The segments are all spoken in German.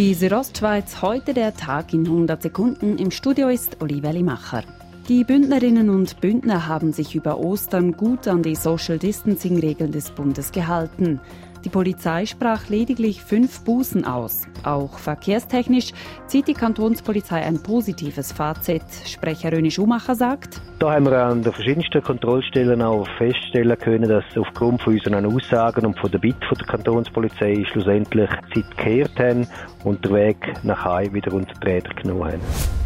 Die Südostschweiz, heute der Tag in 100 Sekunden. Im Studio ist Olivia Limacher. Die Bündnerinnen und Bündner haben sich über Ostern gut an die Social Distancing-Regeln des Bundes gehalten. Die Polizei sprach lediglich fünf Bußen aus. Auch verkehrstechnisch zieht die Kantonspolizei ein positives Fazit. Sprecher Röni Schumacher sagt, da haben wir an den verschiedensten Kontrollstellen auch feststellen können, dass aufgrund von unseren Aussagen und von der Bitte der Kantonspolizei schlussendlich Zeit gekehrt haben und den Weg nach Hause wieder unter die Räder genommen haben.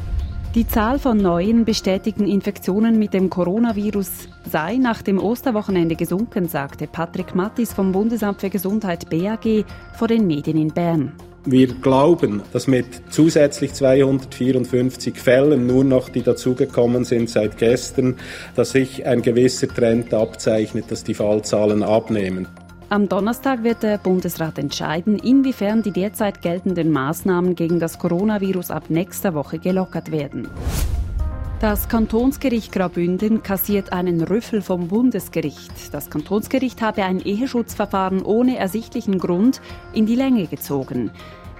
Die Zahl von neuen bestätigten Infektionen mit dem Coronavirus sei nach dem Osterwochenende gesunken, sagte Patrick Mattis vom Bundesamt für Gesundheit BAG vor den Medien in Bern. Wir glauben, dass mit zusätzlich 254 Fällen, nur noch die dazugekommen sind seit gestern, dass sich ein gewisser Trend abzeichnet, dass die Fallzahlen abnehmen. Am Donnerstag wird der Bundesrat entscheiden, inwiefern die derzeit geltenden Maßnahmen gegen das Coronavirus ab nächster Woche gelockert werden. Das Kantonsgericht Graubünden kassiert einen Rüffel vom Bundesgericht. Das Kantonsgericht habe ein Eheschutzverfahren ohne ersichtlichen Grund in die Länge gezogen.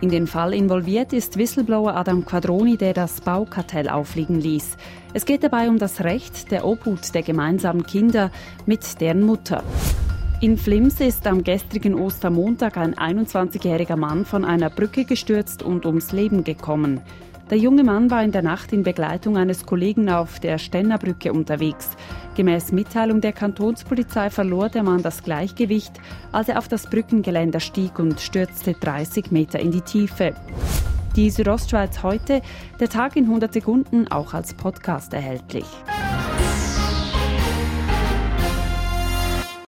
In den Fall involviert ist Whistleblower Adam Quadroni, der das Baukartell auffliegen ließ. Es geht dabei um das Recht der Obhut der gemeinsamen Kinder mit deren Mutter. In Flims ist am gestrigen Ostermontag ein 21-jähriger Mann von einer Brücke gestürzt und ums Leben gekommen. Der junge Mann war in der Nacht in Begleitung eines Kollegen auf der Stennerbrücke unterwegs. Gemäß Mitteilung der Kantonspolizei verlor der Mann das Gleichgewicht, als er auf das Brückengeländer stieg und stürzte 30 Meter in die Tiefe. Die Südostschweiz heute, der Tag in 100 Sekunden, auch als Podcast erhältlich.